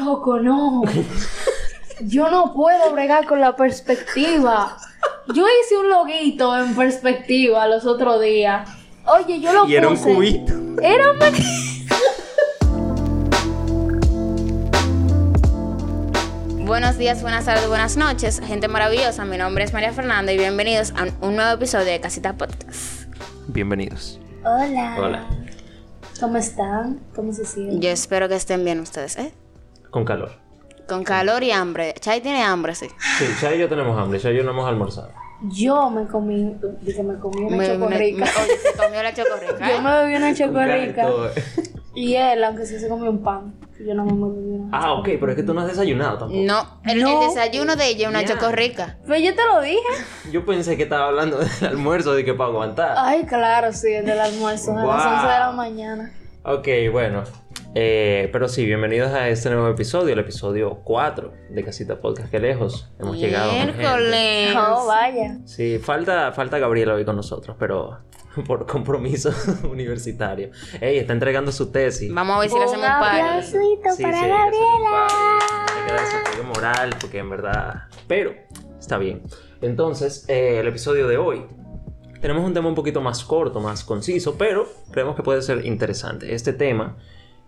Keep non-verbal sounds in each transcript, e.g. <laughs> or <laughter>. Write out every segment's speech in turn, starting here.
Loco, no. Yo no puedo bregar con la perspectiva. Yo hice un loguito en perspectiva los otros días. Oye, yo lo Y era un cubito. Era un Buenos días, buenas tardes, buenas noches, gente maravillosa. Mi nombre es María Fernanda y bienvenidos a un nuevo episodio de Casita Podcast. Bienvenidos. Hola. Hola. ¿Cómo están? ¿Cómo se sienten? Yo espero que estén bien ustedes, ¿eh? Con calor. Con calor y hambre. Chay tiene hambre, sí. Sí, ya y yo tenemos hambre, ya y yo no hemos almorzado. Yo me comí, dije, me comí una chocorrica. me- oye, se comió la chocorrica. Yo me bebí una chocorrica. eh. Y él, aunque sí se comió un pan. Yo no me bebí una. Ah, ok, pero es que tú no has desayunado tampoco. No, el, el No. desayuno de ella es una Ya. chocorrica. Pero yo te lo dije. Yo pensé que estaba hablando <laughs> del almuerzo de que para aguantar. Ay, claro, sí, el del almuerzo, a las Wow. 11 de la mañana. Ok, bueno. Eh, pero sí, bienvenidos a este nuevo episodio, el episodio 4 de Casita Podcast. Que lejos hemos llegado. Miércoles. Oh, vaya. Sí, falta, falta Gabriela hoy con nosotros, pero <laughs> por compromiso <laughs> universitario. Ey, está entregando su tesis. Vamos a ver si le hacemos un par. Sí, para sí, Gabriela. Hay que dar ese apoyo moral, porque en verdad. Pero, está bien. Entonces, eh, el episodio de hoy. Tenemos un tema un poquito más corto, más conciso, pero creemos que puede ser interesante. Este tema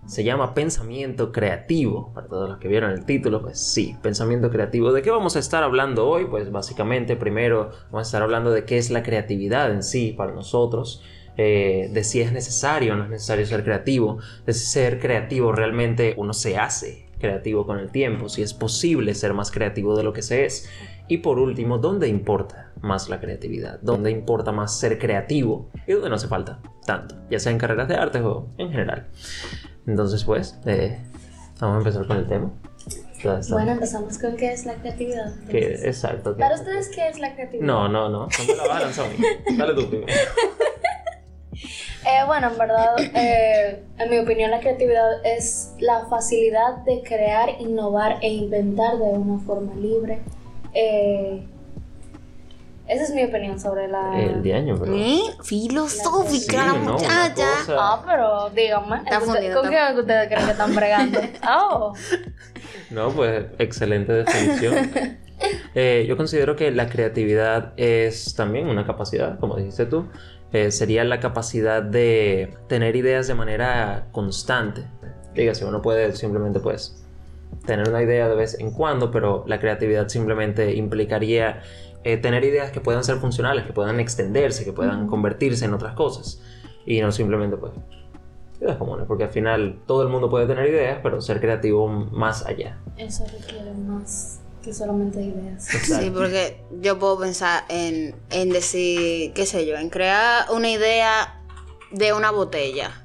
se llama pensamiento creativo. Para todos los que vieron el título, pues sí, pensamiento creativo. ¿De qué vamos a estar hablando hoy? Pues básicamente, primero vamos a estar hablando de qué es la creatividad en sí para nosotros. eh, de si es necesario o no es necesario ser creativo, de si ser creativo realmente uno se hace creativo con el tiempo, si es posible ser más creativo de lo que se es. Y por último, ¿dónde importa más la creatividad? ¿Dónde importa más ser creativo? Y dónde no hace falta tanto, ya sea en carreras de arte o en general. Entonces, pues, eh, vamos a empezar con el tema. Bueno, empezamos con qué es la creatividad. Entonces. exacto. Para ustedes, ¿qué es la creatividad? No, no, no. No me la vas a lanzar. Dale tú primero. <laughs> Eh, bueno, en verdad, eh, en mi opinión, la creatividad es la facilidad de crear, innovar e inventar de una forma libre. Eh, esa es mi opinión sobre la. El de año, pero. ¿Eh? Filosófica Sí, no, muchacha. cosa- Ah, pero díganme, Está ¿ustedes- fundido, ¿con está- qué ustedes creen que están bregando? <laughs> Oh, No, pues excelente definición. <laughs> Eh, yo considero que la creatividad es también una capacidad, como dijiste tú. Eh, sería la capacidad de tener ideas de manera constante. Dígase, uno puede simplemente pues tener una idea de vez en cuando, pero la creatividad simplemente implicaría eh, tener ideas que puedan ser funcionales, que puedan extenderse, que puedan convertirse en otras cosas. Y no simplemente pues ideas comunes, porque al final todo el mundo puede tener ideas, pero ser creativo más allá. eso requiere más que solamente ideas. Sí, porque yo puedo pensar en, en decir, qué sé yo, en crear una idea de una botella.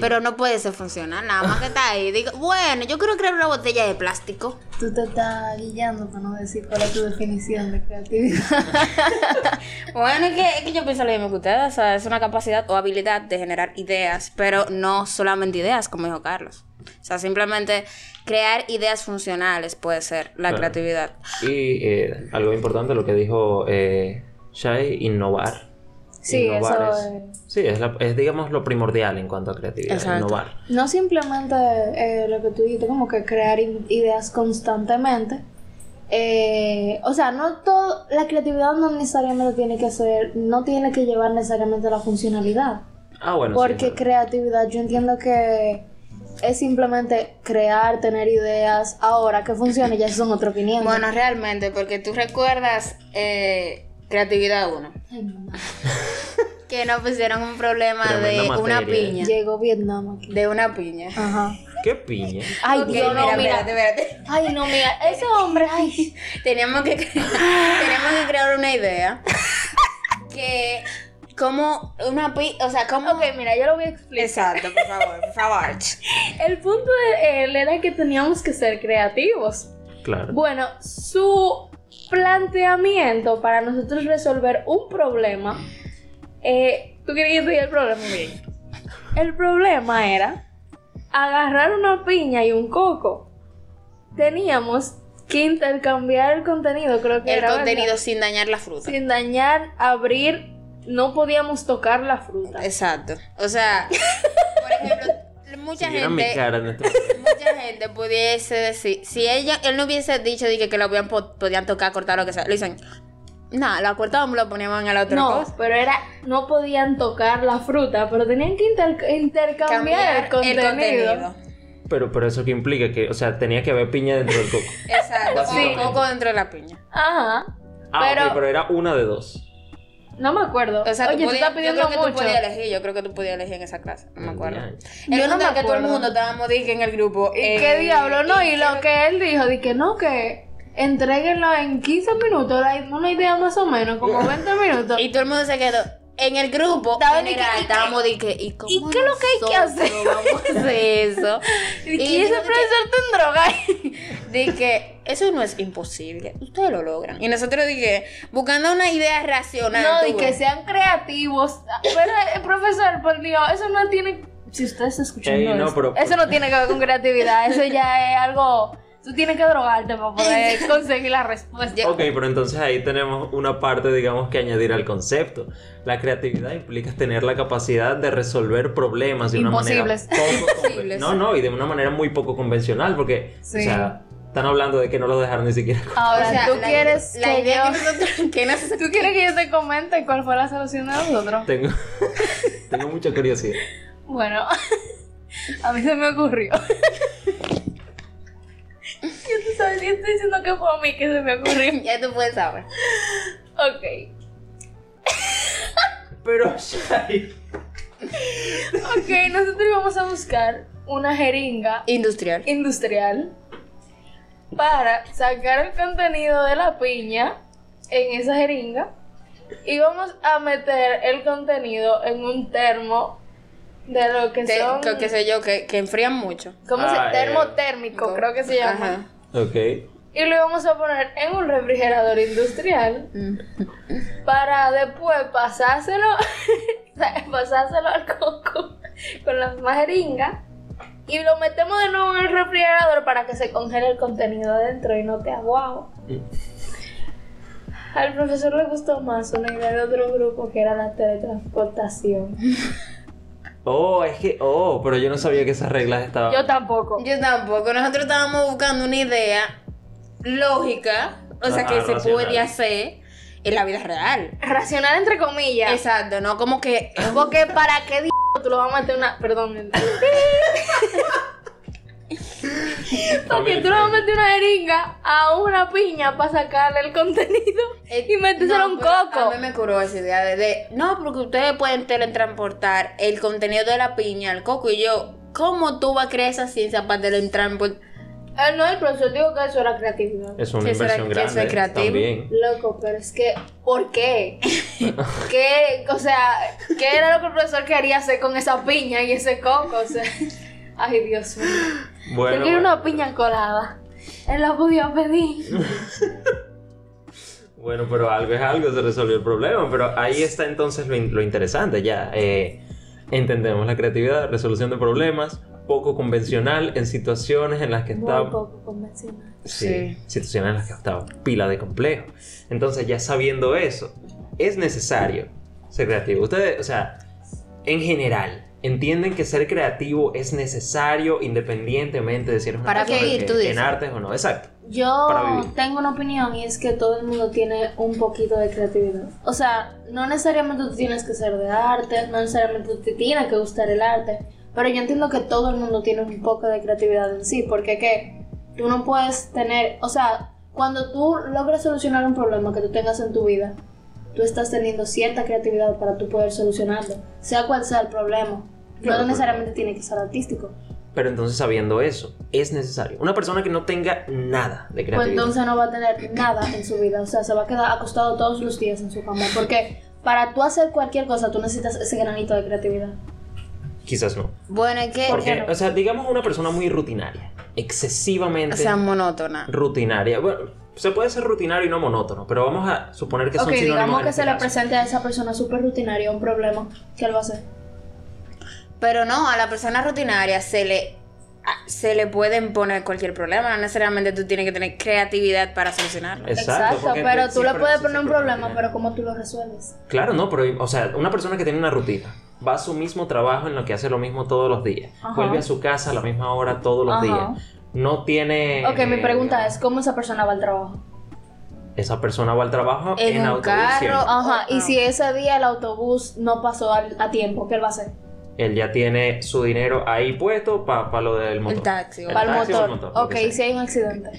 Pero no puede ser funcional, nada más que está ahí. Digo, bueno, yo quiero crear una botella de plástico. Tú te estás guiando para no decir cuál es tu definición de creatividad. <laughs> Bueno, es que, es que yo pienso lo mismo que ustedes, o sea, es una capacidad o habilidad de generar ideas, pero no solamente ideas, como dijo Carlos. O sea, simplemente crear ideas funcionales puede ser la Claro. creatividad. Y eh, algo importante, lo que dijo eh, Shai, innovar. Sí, Innovar eso es, Sí, es, la- es, digamos lo primordial en cuanto a creatividad, Exacto. innovar. No simplemente eh, lo que tú dijiste, como que crear ideas constantemente. Eh, o sea, no todo, la creatividad no necesariamente tiene que ser, no tiene que llevar necesariamente a la funcionalidad. Ah, bueno, Porque creatividad, yo entiendo que es simplemente crear, tener ideas. Ahora que funcione, ya son otros 500. Bueno, realmente, porque tú recuerdas eh, Creatividad 1, Ay, mamá. <laughs> que nos pusieron un problema Tremenda de una materia. piña. Llegó Vietnam aquí. De una piña. Ajá. ¿Qué piña? Ay, Ok, Dios, no, mira, mira. espérate, espérate. Ay, no, mira, ese hombre, ay. <laughs> Teníamos que, teníamos que crear una idea que como una pi, o sea, como Ok, mira, yo lo voy a explicar. Exacto, por favor, por favor. <laughs> El punto de él era que teníamos que ser creativos. Claro. Bueno, su planteamiento para nosotros resolver un problema. eh, ¿Tú querías decir el problema bien? El problema era agarrar una piña y un coco. Teníamos que intercambiar el contenido, creo que El era. ¿verdad? contenido sin dañar la fruta. Sin dañar, abrir, no podíamos tocar la fruta. Exacto. O sea, <laughs> por ejemplo, mucha Si vieran mi gente, cara en este mucha gente pudiese decir, si ella, él no hubiese dicho de que, lo podían, po- podían tocar, cortar, lo que sea, le dicen, nada, la cortábamos, lo poníamos en la otra No, cosa. pero era, no podían tocar la fruta, pero tenían que inter- intercambiar el contenido. Pero, pero eso que implica que, o sea, tenía que haber piña dentro del coco. Exacto, Sí. un poco dentro de la piña. Ajá. Ah, pero, ok, pero era una de dos. No me acuerdo. O sea, tú Oye, tú podías- estás pidiendo yo creo que mucho. tú podías elegir, yo creo que tú podías elegir en esa clase, no me acuerdo. El Yo no me es que todo el acuerdo. mundo estábamos dije, en el grupo. ¿Y eh, qué diablo? No, y qué lo que él dijo, de que no, que entreguenlo en 15 minutos, una idea más o menos, como 20 minutos. Y todo el mundo se quedó. En el grupo, Estaba de que, general, ¿y qué- estábamos de que, ¿y, cómo ¿y qué es lo que hay que hacer? Vamos a hacer <laughs> eso. Y ese profesor te droga <laughs> de que eso no es imposible, ustedes lo logran. Y nosotros dije, buscando una idea racional. No, y que sean creativos. Pero, eh, profesor, por Dios, eso no tiene. Si usted está escuchando Ey, no, esto, pero- eso no tiene que ver con creatividad. Eso ya es algo. Tú tienes que drogarte para poder conseguir la respuesta. Ok, pero entonces ahí tenemos una parte, digamos, que añadir al concepto. La creatividad implica tener la capacidad de resolver problemas de una manera Imposibles. poco Imposibles. No, no, y de una manera muy poco convencional, porque, Sí. o sea, están hablando de que no lo dejaron ni siquiera. Ahora, o sea, tú la- quieres la que idea yo. que nosotros nos- ¿Tú quieres que yo te comente cuál fue la solución de nosotros? Tengo, <laughs> tengo mucha curiosidad. Bueno, <laughs> a mí se me ocurrió. <laughs> Yo tú sabes, yo estoy diciendo que fue a mí que se me ocurrió. <laughs> ya tú puedes saber. Ok. Pero, Shai, Ok, nosotros íbamos a buscar una jeringa Industrial. industrial para sacar el contenido de la piña en esa jeringa y vamos a meter el contenido en un termo de lo que Te- son que, sé yo, que, que enfrían mucho. ¿cómo se Ah, eh. termotérmico creo que se llama Ajá. ok. y lo íbamos a poner en un refrigerador industrial para después pasárselo <laughs> pasárselo al coco con la misma jeringa y lo metemos de nuevo en el refrigerador para que se congele el contenido adentro y no te aguao. Al profesor le gustó más una idea de otro grupo que era la teletransportación. <laughs> Oh, es que, oh, pero yo no sabía que esas reglas estaban. Yo tampoco. Yo tampoco. Nosotros estábamos buscando una idea lógica, o sea, Ah, que se puede hacer en la vida real. Racional entre comillas. Exacto, no como que Porque para qué d tú lo vas a meter una. Perdón. <laughs> <laughs> Porque tú le vas a meter una jeringa a una piña para sacarle el contenido y metérselo a un coco. A mí me curó esa idea de, de- no, porque ustedes pueden teletransportar el contenido de la piña al coco y yo, ¿cómo tú vas a crear esa ciencia para teletransportar? Eh, no, el profesor dijo que eso era creatividad. Es una ¿Qué será inversión que grande. eso es creativo? También. Loco, pero es que, ¿por qué? <laughs> ¿Qué, o sea, qué era lo que el profesor quería hacer con esa piña y ese coco? O sea, ay, Dios mío. Bueno, Yo quiero bueno. una piña colada. Él la podía pedir. <laughs> Bueno, pero algo es algo, se resolvió el problema. Pero ahí está entonces lo, in- lo interesante ya. eh, entendemos la creatividad, resolución de problemas, poco convencional en situaciones en las que Muy está... poco convencional. Sí, Sí. situaciones en las que está pila de complejo. Entonces, ya sabiendo eso, es necesario ser creativo. Ustedes, o sea, en general, entienden que ser creativo es necesario independientemente de si eres una Para persona tú dices. en artes o no. Exacto. Yo tengo una opinión y es que todo el mundo tiene un poquito de creatividad. O sea, no necesariamente tú tienes que ser de arte, no necesariamente te tiene que gustar el arte, pero yo entiendo que todo el mundo tiene un poco de creatividad en sí, porque que tú no puedes tener, o sea, cuando tú logras solucionar un problema que tú tengas en tu vida, tú estás teniendo cierta creatividad para tú poder solucionarlo, sea cual sea el problema. Claro, no necesariamente tiene que ser artístico. Pero entonces, sabiendo eso, es necesario. Una persona que no tenga nada de Pues creatividad. entonces no va a tener nada en su vida. O sea, se va a quedar acostado todos los días en su cama. Porque para tú hacer cualquier cosa, tú necesitas ese granito de creatividad. Quizás no. Bueno, es que, Porque, no? o sea, digamos una persona muy rutinaria. Excesivamente o sea, monótona. rutinaria. Bueno, se puede ser rutinario y no monótono, pero vamos a suponer que son ok, sinónimos digamos que este se le presente a esa persona súper rutinaria un problema. ¿Qué él va a hacer? Pero no, a la persona rutinaria se le a- se le pueden poner cualquier problema, no necesariamente tú tienes que tener creatividad para solucionarlo. Exacto, pero tú le puedes poner un problema, pero ¿cómo tú lo resuelves? Claro, no, pero, o sea, una persona que tiene una rutina. va a su mismo trabajo en lo que hace lo mismo todos los días. Ajá. Vuelve a su casa a la misma hora todos los Ajá. días. No tiene... Ok, mi pregunta es, ¿cómo esa persona va al trabajo? Esa persona va al trabajo en, En un autobús carro. siempre. Ajá, y si ese día el autobús no pasó al- a tiempo, ¿qué él va a hacer? Él ya tiene su dinero ahí puesto para lo del motor. El taxi. El Para el taxi o motor. ok, que y sea. si hay un accidente.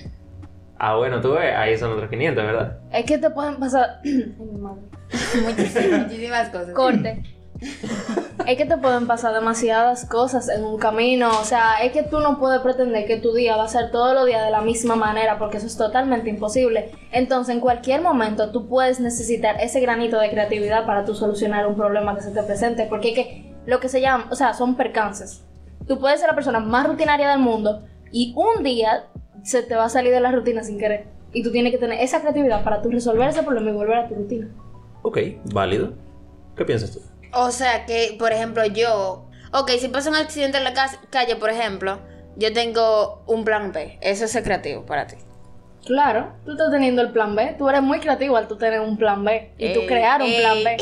Ah, bueno, tú ves, ahí son otros 500, ¿verdad? Es que te pueden pasar... <clears throat> Ay, mi madre. <laughs> Muchísimas, muchísimas cosas. Corte. <laughs> Es que te pueden pasar demasiadas cosas en un camino. O sea, es que tú no puedes pretender que tu día va a ser todos los días de la misma manera, porque eso es totalmente imposible. Entonces, en cualquier momento tú puedes necesitar ese granito de creatividad para tú solucionar un problema que se te presente. Porque es que lo que se llama, o sea, son percances. Tú puedes ser la persona más rutinaria del mundo y un día se te va a salir de la rutina sin querer. Y tú tienes que tener esa creatividad para tú resolver ese problema y volver a tu rutina. Ok, válido. ¿Qué piensas tú? O sea que, por ejemplo, yo. Ok, si pasa un accidente en la calle, por ejemplo, yo tengo un plan B. Eso es ser creativo para ti. Claro, tú estás teniendo el plan B. Tú eres muy creativo al tú tener un plan B y tú Ey, crear un ey. plan B.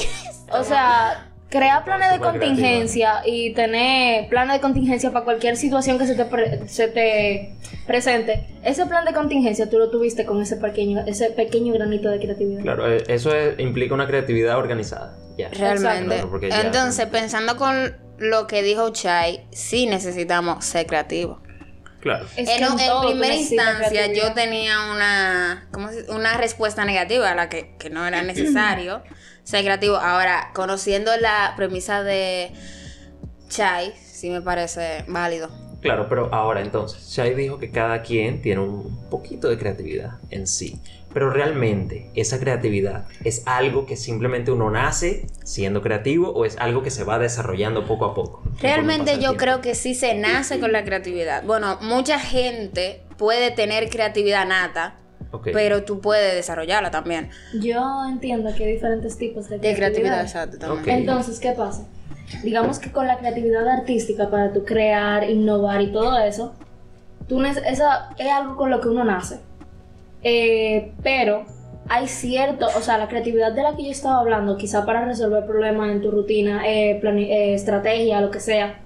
O sea, crear planes de contingencia y tener planes de contingencia para cualquier situación que se te, pre- se te presente. Ese plan de contingencia tú lo tuviste con ese pequeño, ese pequeño granito de creatividad. Claro, eh, eso es- implica una creatividad organizada. Ya. Realmente. Claro, porque ya- Entonces, pensando con lo que dijo Chai, sí necesitamos ser creativos. Claro. Es en, que en primera instancia yo tenía una, ¿cómo se- una respuesta negativa a la que, que no era necesario <clears throat> ser creativo. Ahora, conociendo la premisa de Chai, sí me parece válido. Claro, pero ahora entonces, Shai dijo que cada quien tiene un poquito de creatividad en sí. Pero realmente esa creatividad es algo que simplemente uno nace siendo creativo o es algo que se va desarrollando poco a poco. Realmente yo tiempo? creo que sí se nace con la creatividad. Bueno, mucha gente puede tener creatividad nata, pero tú puedes desarrollarla también. Yo entiendo que hay diferentes tipos de De creatividad, creatividad. exacto. También. Entonces, ¿qué pasa? Digamos que con la creatividad artística para tu crear, innovar y todo eso, tú esa es algo con lo que uno nace. Eh, pero hay cierto, o sea, la creatividad de la que yo estaba hablando, quizá para resolver problemas en tu rutina, eh, eh, estrategia, lo que sea,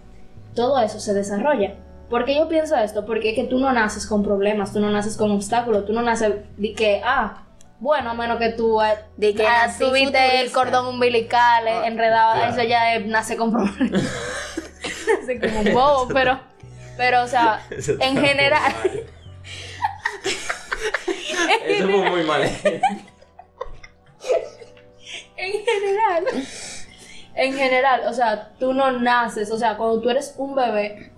todo eso se desarrolla. ¿Por qué yo pienso esto? Porque es que tú no naces con problemas, tú no naces con obstáculos, tú no naces de que, ah, bueno, a menos que tú eh, De que ah, tuviste el cordón umbilical eh, Ah, enredado, claro. eso ya eh, nace con problemas. <laughs> <laughs> nace como un bobo, pero, pero, o sea, en general, mal. <laughs> Eso fue muy mal. <laughs> en general, en general, o sea, tú no naces, o sea, cuando tú eres un bebé,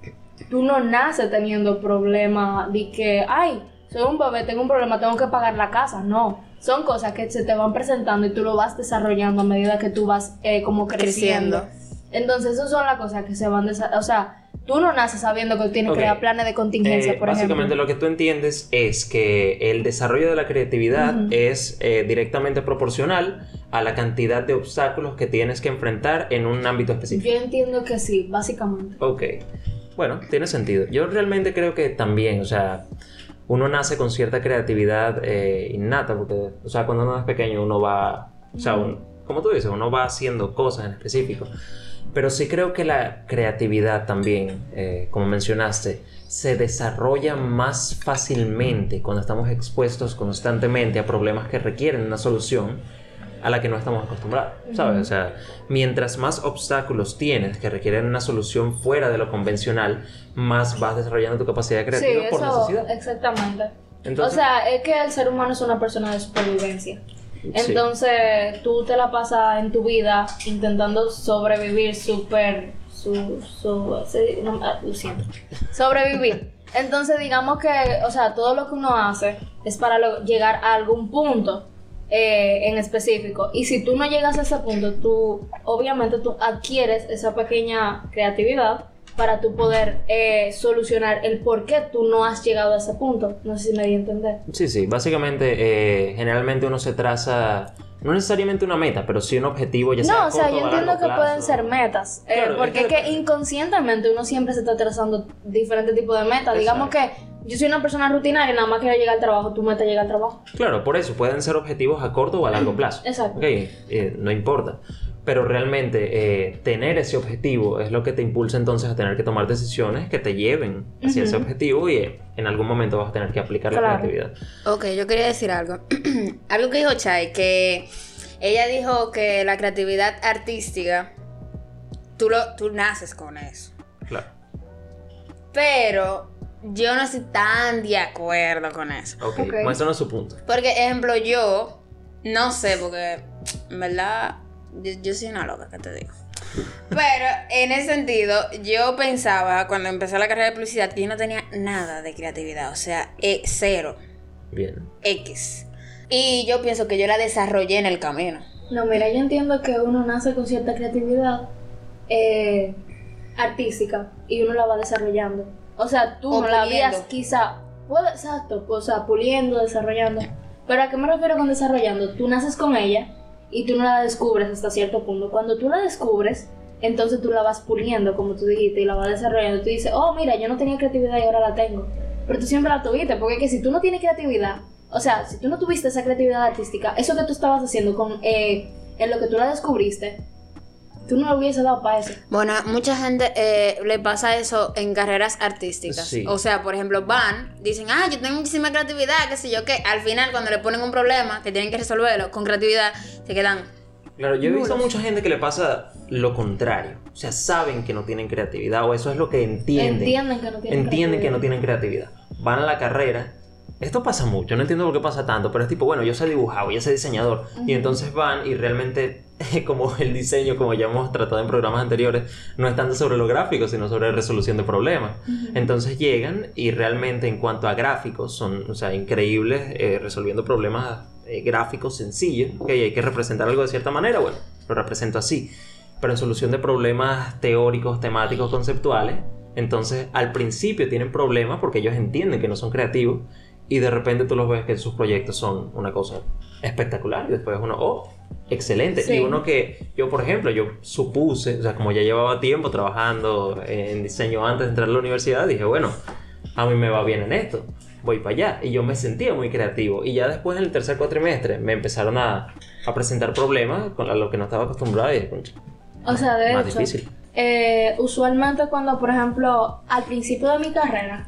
tú no naces teniendo problemas de que, ay, soy un bebé, tengo un problema, tengo que pagar la casa. No, son cosas que se te van presentando y tú lo vas desarrollando a medida que tú vas eh, como creciendo. Creciendo. Entonces, esas son las cosas que se van desarrollando. O sea, tú no naces sabiendo que tienes que crear planes de contingencia, Eh, por básicamente ejemplo. lo que tú entiendes es que el desarrollo de la creatividad es eh, directamente proporcional a la cantidad de obstáculos que tienes que enfrentar en un ámbito específico. Yo entiendo que sí, básicamente. Ok. Bueno, tiene sentido. Yo realmente creo que también, o sea, uno nace con cierta creatividad eh, innata, porque, o sea, cuando uno es pequeño uno va, o sea, como tú dices, uno va haciendo cosas en específico. Pero sí creo que la creatividad también, eh, como mencionaste, se desarrolla más fácilmente cuando estamos expuestos constantemente a problemas que requieren una solución a la que no estamos acostumbrados, ¿sabes? O sea, mientras más obstáculos tienes que requieren una solución fuera de lo convencional, más vas desarrollando tu capacidad Sí, creativa por eso, necesidad. exactamente. Entonces- o sea, es que el ser humano es una persona de supervivencia. Entonces, tú te la pasas en tu vida intentando sobrevivir súper... Su, su, ah, lo siento. Sobrevivir. Entonces, digamos que, o sea, todo lo que uno hace es para llegar a algún punto eh, en específico. Y si tú no llegas a ese punto, tú, obviamente, tú adquieres esa pequeña creatividad para tú poder eh, solucionar el por qué tú no has llegado a ese punto. No sé si me di a entender. Sí, sí, básicamente eh, generalmente uno se traza, no necesariamente una meta, pero sí un objetivo, ya sea No, o sea, corto yo entiendo que plazo. pueden ser metas, eh, Claro, porque que es que inconscientemente uno siempre se está trazando diferentes tipos de metas. Digamos que yo soy una persona rutinaria, nada más quiero llegar al trabajo, tu meta es llegar al trabajo. Claro, por eso pueden ser objetivos a corto o a largo plazo. Exacto. Ok, eh, no importa. Pero realmente eh, tener ese objetivo es lo que te impulsa entonces a tener que tomar decisiones que te lleven hacia ese objetivo y eh, en algún momento vas a tener que aplicar la creatividad. Ok, yo quería decir algo. <clears throat> algo que dijo Chai, que ella dijo que la creatividad artística, tú, lo, tú naces con eso. Claro. Pero yo no estoy tan de acuerdo con eso. Ok, Ok. muéstranos su punto. Porque, ejemplo, yo no sé, porque en verdad yo, yo soy una loca, que te digo. <laughs> Pero en ese sentido, yo pensaba cuando empecé la carrera de publicidad que yo no tenía nada de creatividad, o sea, eh, cero, Bien. X. Y yo pienso que yo la desarrollé en el camino. No, mira, yo entiendo que uno nace con cierta creatividad eh, artística y uno la va desarrollando. O sea, tú O no la habías quizá, puede, exacto, o sea, puliendo, desarrollando. Pero ¿a qué me refiero con desarrollando? Tú naces con ella y tú no la descubres hasta cierto punto. Cuando tú la descubres, entonces tú la vas puliendo, como tú dijiste, y la vas desarrollando. Tú dices, oh, mira, yo no tenía creatividad y ahora la tengo. Pero tú siempre la tuviste, porque es que si tú no tienes creatividad, o sea, si tú no tuviste esa creatividad artística, eso que tú estabas haciendo con eh, en lo que tú la descubriste, tú no lo hubiese dado para eso. Bueno, mucha gente eh, le pasa eso en carreras artísticas. Sí. O sea, por ejemplo, van, dicen, ah, yo tengo muchísima creatividad, qué sé yo qué. Al final, cuando le ponen un problema que tienen que resolverlo con creatividad, se quedan. Claro, yo he visto Nulos. mucha gente que le pasa lo contrario. O sea, saben que no tienen creatividad o eso es lo que entienden. Entienden que no tienen entienden que no tienen creatividad. Van a la carrera. Esto pasa mucho, no entiendo por qué pasa tanto, pero es tipo, bueno, yo sé dibujar, yo sé diseñador. Y entonces van y realmente, <laughs> como el diseño, como ya hemos tratado en programas anteriores, no es tanto sobre lo gráfico, sino sobre resolución de problemas. Entonces llegan y realmente en cuanto a gráficos son, o sea, increíbles eh, resolviendo problemas eh, gráficos sencillos. Ok, hay que representar algo de cierta manera, bueno, lo represento así. Pero en solución de problemas teóricos, temáticos, conceptuales, entonces al principio tienen problemas porque ellos entienden que no son creativos y de repente tú los ves que sus proyectos son una cosa espectacular y después uno, oh, excelente. Sí. Y uno que yo, por ejemplo, yo supuse, o sea, como ya llevaba tiempo trabajando en diseño antes de entrar a la universidad, dije, bueno, a mí me va bien en esto, voy para allá. Y yo me sentía muy creativo. Y ya después en el tercer cuatrimestre me empezaron a, a presentar problemas con a lo que no estaba acostumbrado y dije, "Concha, O sea, de más hecho, difícil. eh, usualmente cuando, por ejemplo, al principio de mi carrera,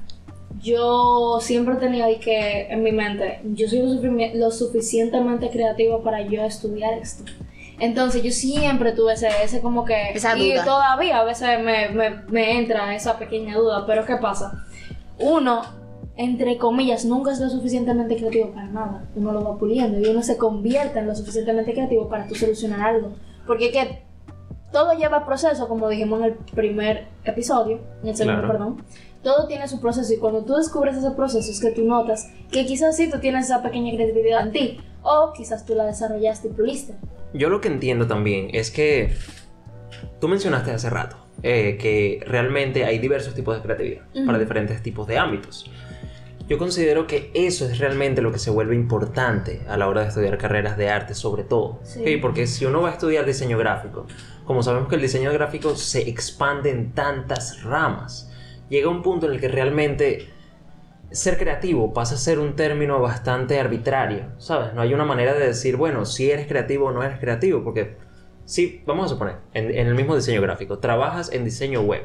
yo siempre tenía que en mi mente, yo soy lo, lo suficientemente creativa para yo estudiar esto. Entonces yo siempre tuve ese, ese como que... Esa y todavía a veces me, me- me entra esa pequeña duda, pero ¿qué pasa? Uno, entre comillas, nunca es lo suficientemente creativo para nada. Uno lo va puliendo y uno se convierte en lo suficientemente creativo para tú solucionar algo. Porque es que todo lleva proceso, como dijimos en el primer episodio, en el segundo, Claro. perdón. Todo tiene su proceso y cuando tú descubres ese proceso es que tú notas que quizás sí tú tienes esa pequeña creatividad en ti o quizás tú la desarrollaste y puliste. Yo lo que entiendo también es que tú mencionaste hace rato eh, que realmente hay diversos tipos de creatividad para diferentes tipos de ámbitos. Yo considero que eso es realmente lo que se vuelve importante a la hora de estudiar carreras de arte, sobre todo. Porque si uno va a estudiar diseño gráfico, como sabemos que el diseño gráfico se expande en tantas ramas, llega un punto en el que realmente ser creativo pasa a ser un término bastante arbitrario, ¿sabes? No hay una manera de decir, bueno, si eres creativo o no eres creativo, porque si, vamos a suponer, en, en el mismo diseño gráfico, trabajas en diseño web,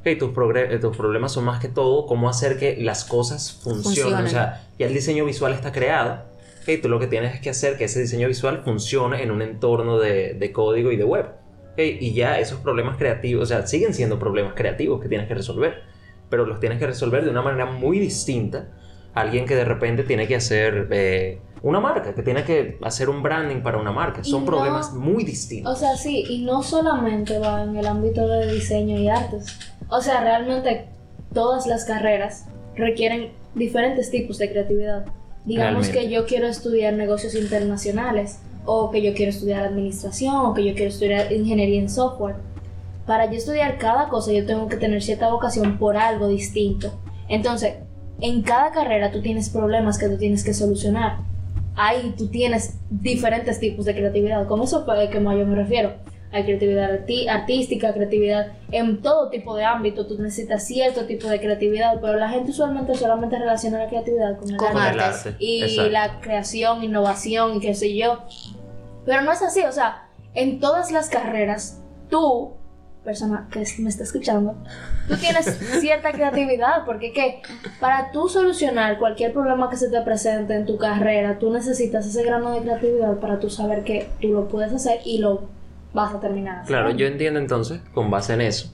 ok, tus, eh, tus problemas son más que todo cómo hacer que las cosas funcionen, Funcionen. o sea, ya el diseño visual está creado, ok, tú lo que tienes es que hacer que ese diseño visual funcione en un entorno de, de código y de web, ok, y ya esos problemas creativos, o sea, siguen siendo problemas creativos que tienes que resolver pero los tienes que resolver de una manera muy distinta a alguien que de repente tiene que hacer eh, una marca, que tiene que hacer un branding para una marca. Y Son no- problemas muy distintos. O sea, sí, y no solamente va en el ámbito de diseño y artes. O sea, realmente todas las carreras requieren diferentes tipos de creatividad. Digamos Realmente. que yo quiero estudiar negocios internacionales, o que yo quiero estudiar administración, o que yo quiero estudiar ingeniería en software. Para yo estudiar cada cosa, yo tengo que tener cierta vocación por algo distinto. Entonces, en cada carrera tú tienes problemas que tú tienes que solucionar ahí tú tienes diferentes tipos de creatividad. Con eso fue que más yo me refiero. Hay creatividad arti- artística, creatividad en todo tipo de ámbito. Tú necesitas cierto tipo de creatividad, pero la gente usualmente solamente relaciona la creatividad con el Con arte. El arte. y Exacto. la creación, innovación y qué sé yo. Pero no es así, o sea, en todas las carreras, tú, persona que me está escuchando, tú tienes cierta creatividad, porque que para tú solucionar cualquier problema que se te presente en tu carrera, tú necesitas ese grano de creatividad para tú saber que tú lo puedes hacer y lo vas a terminar. Claro, yo entiendo entonces, con base en eso.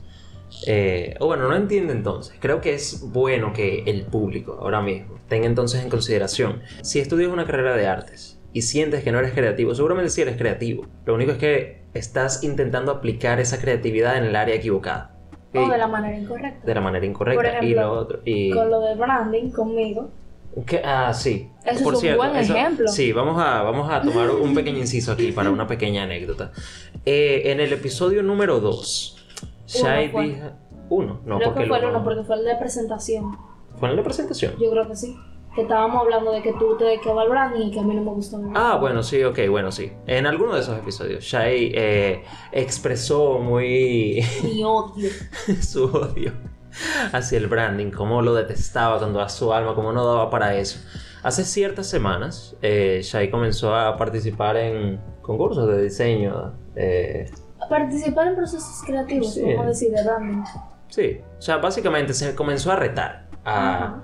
eh, o bueno, no entiendo entonces. Creo que es bueno que el público ahora mismo tenga entonces en consideración, si estudias una carrera de artes y sientes que no eres creativo, seguramente sí eres creativo. Lo único es que estás intentando aplicar esa creatividad en el área equivocada. O Y- de la manera incorrecta. de la manera incorrecta. Por y ejemplo, lo otro. Y... Con lo de branding conmigo. ¿Qué? Ah, sí. Eso es un buen ejemplo. Sí, vamos a, vamos a tomar un pequeño inciso aquí para una pequeña anécdota. Eh, en el episodio número 2, Shai dijo... Uno, no, creo porque que fue el uno, porque fue el de presentación. ¿Fue en la presentación? Yo creo que sí. Que estábamos hablando de que tú te dedicabas al branding y que a mí no me gustó. Ah, bueno, sí, ok, bueno, sí. En alguno de esos episodios, Shai eh, expresó muy <laughs> Mi odio. <laughs> su odio hacia el branding, cómo lo detestaba con toda su alma, cómo no daba para eso. Hace ciertas semanas, eh, Shai comenzó a participar en concursos de diseño. eh, Participar en procesos creativos, Sí. a decir, de branding. sí, o sea, básicamente se comenzó a retar a.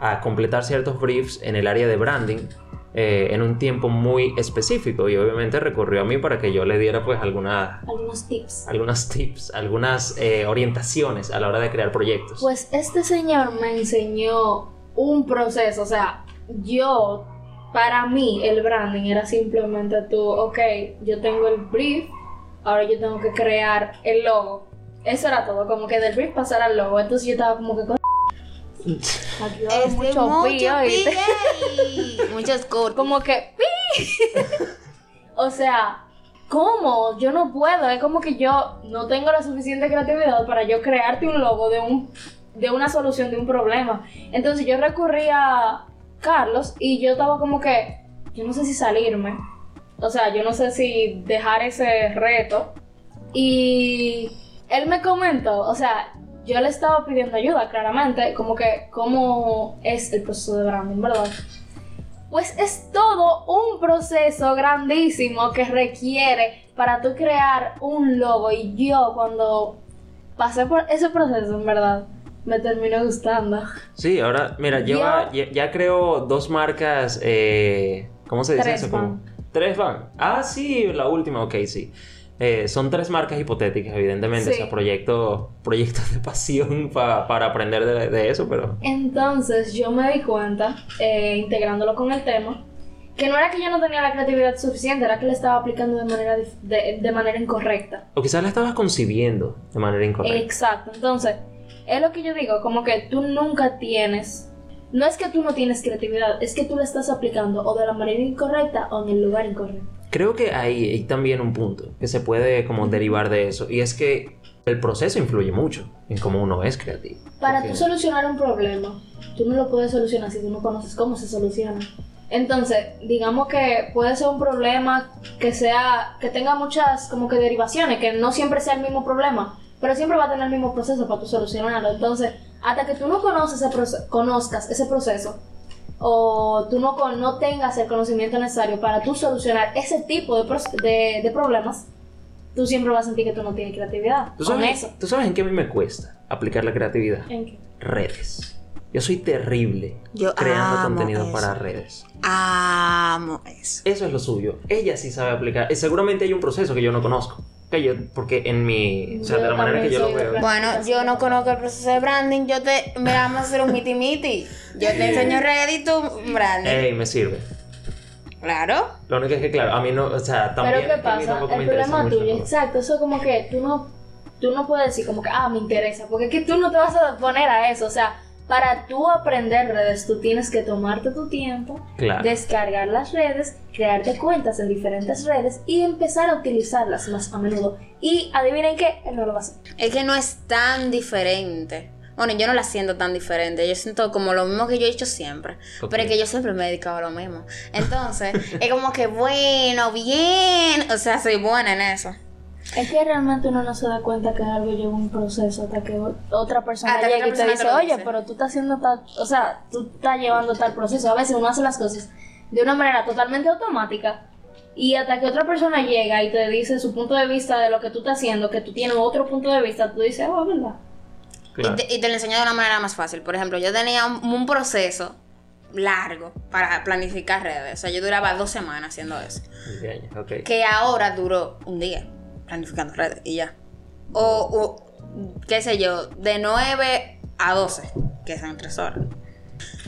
a completar ciertos briefs en el área de branding. eh, en un tiempo muy específico y obviamente recurrió a mí para que yo le diera pues algunas Algunos tips. algunas tips, algunas eh, orientaciones a la hora de crear proyectos. Pues este señor me enseñó un proceso, o sea, yo, para mí el branding era simplemente tú, ok, yo tengo el brief, ahora yo tengo que crear el logo. Eso era todo, como que del brief pasar al logo. Entonces yo estaba como que Este, mucho mucho pío, <laughs> y muchos cortes. Como que ¡pi! <laughs> o sea, ¿cómo? Yo no puedo. Es como que yo no tengo la suficiente creatividad para yo crearte un logo de un de una solución de un problema. Entonces yo recurrí a Carlos y yo estaba como que yo no sé si salirme. O sea, yo no sé si dejar ese reto. Y él me comentó, o sea, yo le estaba pidiendo ayuda, claramente, como que cómo es el proceso de branding, ¿verdad? Pues es todo un proceso grandísimo que requiere para tú crear un logo. Y yo cuando pasé por ese proceso, en verdad, me terminó gustando. Sí, ahora, mira, lleva, ya, ya creo dos marcas, eh, ¿cómo se dice Tres eso? Como-. Tres van. Ah, sí, la última, ok, sí. Eh, son tres marcas hipotéticas, evidentemente, Sí. o sea, proyectos, proyectos de pasión pa- para aprender de, de eso, pero... Entonces yo me di cuenta, eh, integrándolo con el tema, que no era que yo no tenía la creatividad suficiente, era que le estaba aplicando de manera, de, de manera incorrecta. O quizás la estabas concibiendo de manera incorrecta. Exacto, entonces, es lo que yo digo, como que tú nunca tienes, no es que tú no tienes creatividad, es que tú la estás aplicando o de la manera incorrecta o en el lugar incorrecto. Creo que hay, hay también un punto que se puede como derivar de eso, y es que el proceso influye mucho en cómo uno es creativo. Para Porque- tú solucionar un problema, tú no lo puedes solucionar si tú no conoces cómo se soluciona. Entonces, digamos que puede ser un problema que sea, que tenga muchas como que derivaciones, que no siempre sea el mismo problema, pero siempre va a tener el mismo proceso para tú solucionarlo. Entonces, hasta que tú no conoces ese conozcas ese proceso, o tú no, con- no tengas el conocimiento necesario para tú solucionar ese tipo de, de, de problemas, tú siempre vas a sentir que tú no tienes creatividad. ¿Tú Con sabes, eso. ¿Tú sabes en qué a mí me cuesta aplicar la creatividad? ¿En qué? Redes. Yo soy terrible Yo creando contenido eso. para redes. Amo eso. Eso es lo suyo. Ella sí sabe aplicar. Seguramente hay un proceso que yo no conozco. Que yo, porque en mi. O sea, Yo de la manera que yo lo veo. Bueno, yo no conozco el proceso de branding. Yo te. Mira, vamos a hacer un miti miti. Yo te enseño Reddit y tú branding. Ey, me sirve. Claro. Lo único es que, claro, a mí no. O sea, también. Pero ¿qué pasa? El problema tuyo, exacto, eso como que tú no, tú no puedes decir como que, ah, me interesa, porque es que tú no te vas a poner a eso, o sea, para tú aprender redes, tú tienes que tomarte tu tiempo, Claro. descargar las redes, crearte cuentas en diferentes redes y empezar a utilizarlas más a menudo. Y adivinen qué, él no lo va a hacer. Es que no es tan diferente. Bueno, yo no la siento tan diferente. Yo siento como lo mismo que yo he hecho siempre. Pero es que yo siempre me he dedicado a lo mismo. Entonces, <laughs> es como que bueno, bien. O sea, soy buena en eso. Es que realmente uno no se da cuenta que algo lleva un proceso hasta que otra persona Hasta llega otra y te persona dice, te lo oye, dice". pero tú estás haciendo tal, o sea, tú estás llevando tal proceso. A veces uno hace las cosas de una manera totalmente automática Y hasta que otra persona llega y te dice su punto de vista de lo que tú estás haciendo, que tú tienes otro punto de vista, tú dices, oh, ¿verdad? Claro. Y, te, y te lo enseño de una manera más fácil. Por ejemplo, yo tenía un, un proceso largo para planificar redes. O sea, yo duraba dos semanas haciendo eso. Bien, ok. Que ahora duró un día planificando redes y ya. O, o, qué sé yo, de 9 a 12, que son tres horas.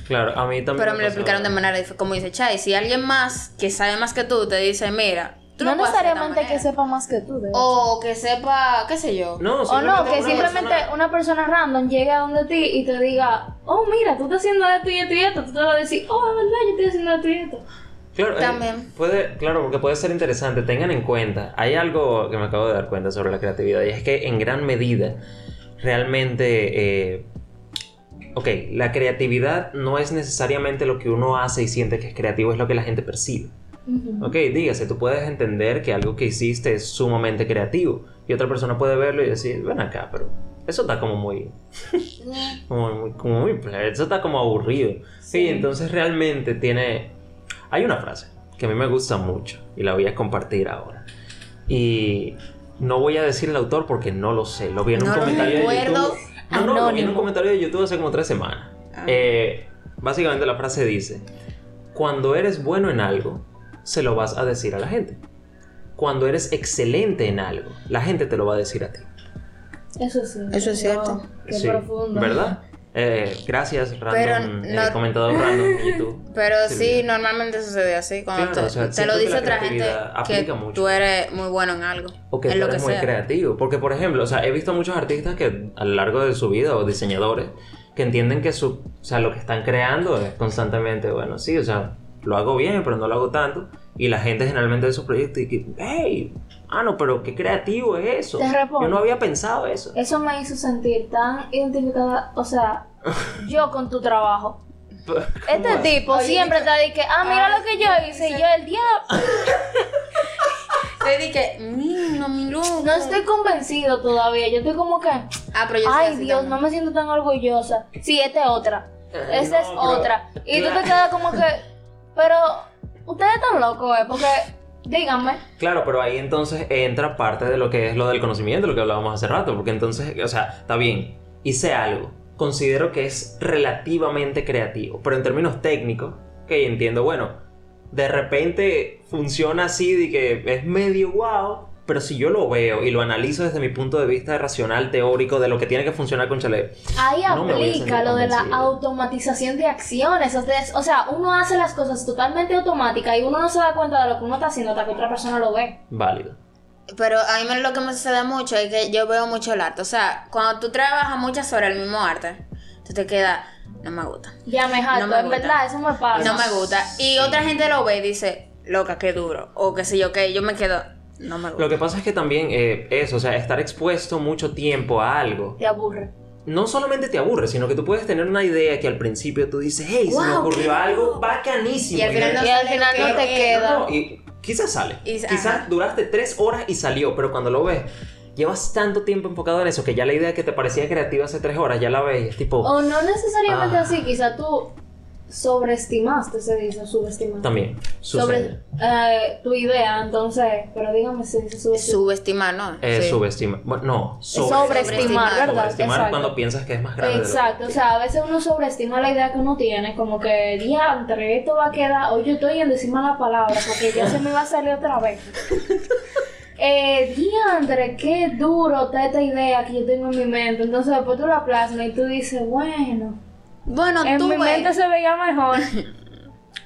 Claro, a mí también. Pero me lo explicaron de manera diferente. Como dice Chai, si alguien más que sabe más que tú te dice, mira, tú no esta necesariamente que sepa más que tú. de hecho. O que sepa, qué sé yo. No, O no, que una simplemente persona- una persona random llegue a donde ti y te diga, oh, mira, tú estás haciendo esto y esto y esto. Tú te vas a decir, oh, es verdad, yo estoy haciendo esto y esto. Claro, También. puede, claro, porque puede ser interesante. Tengan en cuenta, hay algo que me acabo de dar cuenta sobre la creatividad y es que en gran medida, realmente, eh, ok, la creatividad no es necesariamente lo que uno hace y siente que es creativo, es lo que la gente percibe. Ujú. Ok, dígase, tú puedes entender que algo que hiciste es sumamente creativo y otra persona puede verlo y decir, ven acá, pero eso está como muy, <laughs> <laughs> como muy, como muy eso está como aburrido. Sí, entonces realmente tiene, hay una frase que a mí me gusta mucho y la voy a compartir ahora. Y no voy a decir el autor porque no lo sé, lo vi en un No comentario de. YouTube. No, no, lo vi en un comentario de YouTube hace como tres semanas. Ah. Eh, básicamente la frase dice, cuando eres bueno en algo, se lo vas a decir a la gente. Cuando eres excelente en algo, la gente te lo va a decir a ti. Eso sí. Eso es cierto. Wow, qué Sí, profundo. ¿Verdad? Eh, gracias, Pero random, eh, no- comentador random en <laughs> YouTube. Pero sí, normalmente sucede así. Cuando Claro, te, o sea, te siento lo dice otra gente que mucho. tú eres muy bueno en algo. O que en tú lo eres que muy sea. creativo. Porque, por ejemplo, o sea, he visto muchos artistas que a lo largo de su vida, o diseñadores, que entienden que su, o sea, lo que están creando es constantemente, bueno, sí, o sea, lo hago bien, pero no lo hago tanto. Y la gente generalmente de su proyecto y que, hey, ah, no, pero qué creativo es eso. Te respondo. Yo no había pensado eso. Eso me hizo sentir tan identificada, o sea, <laughs> yo con tu trabajo. Este tipo Oye, siempre te dice, ah, mira Ah, lo que yo hice, y yo el diablo. Te dije, mmm, no. No estoy convencido todavía, yo estoy como que, Ah, pero yo soy ay así Dios, también. no me siento tan orgullosa. Sí, esta es otra, esta es pero- otra. Y tú te quedas como que, pero ustedes están locos, ¿eh? Porque, díganme, Claro, pero ahí entonces entra parte de lo que es lo del conocimiento, lo que hablábamos hace rato, porque entonces, o sea, está bien, hice algo, considero que es relativamente creativo, pero en términos técnicos, ok, entiendo, bueno, de repente funciona así de que es medio wow, pero si yo lo veo y lo analizo desde mi punto de vista racional, teórico, de lo que tiene que funcionar con Chalet, Ahí No aplica lo de la automatización de acciones. O sea, o sea, uno hace las cosas totalmente automáticas y uno no se da cuenta de lo que uno está haciendo hasta que otra persona lo ve. válido. Pero a mí me- lo que me sucede mucho es que yo veo mucho el arte. O sea, cuando tú trabajas muchas horas el mismo arte, tú te quedas, no me gusta. Ya me harto, No me en gusta. verdad, eso me pasa. No me gusta. Y otra gente lo ve y dice, loca, qué duro. O qué sé yo, que yo me quedo, no me gusta. Lo que pasa es que también eh, eso, o sea, estar expuesto mucho tiempo a algo, Te aburre. no solamente te aburre, sino que tú puedes tener una idea que al principio tú dices, hey, se me ocurrió algo bacanísimo. Y al final no Y al final no te es. queda. No, y quizás sale. Y- quizás ajá. duraste tres horas y salió, pero cuando lo ves, llevas tanto tiempo enfocado en eso que ya la idea que te parecía creativa hace tres horas ya la ves tipo. O no necesariamente Ah. así, quizá tú sobreestimaste, se dice, subestimaste. También Sobre sucede. eh, tu idea, entonces, pero dígame si se dice subestimar. Subestimar, ¿no? Eh, Sí. Subestima. Bueno, no, sobre- sobreestimar, ¿verdad? Sobreestimar Exacto. cuando piensas que es más grande. Exacto, o sea, a veces uno sobreestima la idea que uno tiene, como que, diantre, esto va a quedar, o yo estoy en decir la palabra, porque ya se me va a salir otra vez. <laughs> Eh, diantre, qué duro está esta idea que yo tengo en mi mente. Entonces después tú la plasmas y tú dices, bueno, Bueno, en tú mi ves. mente se veía mejor.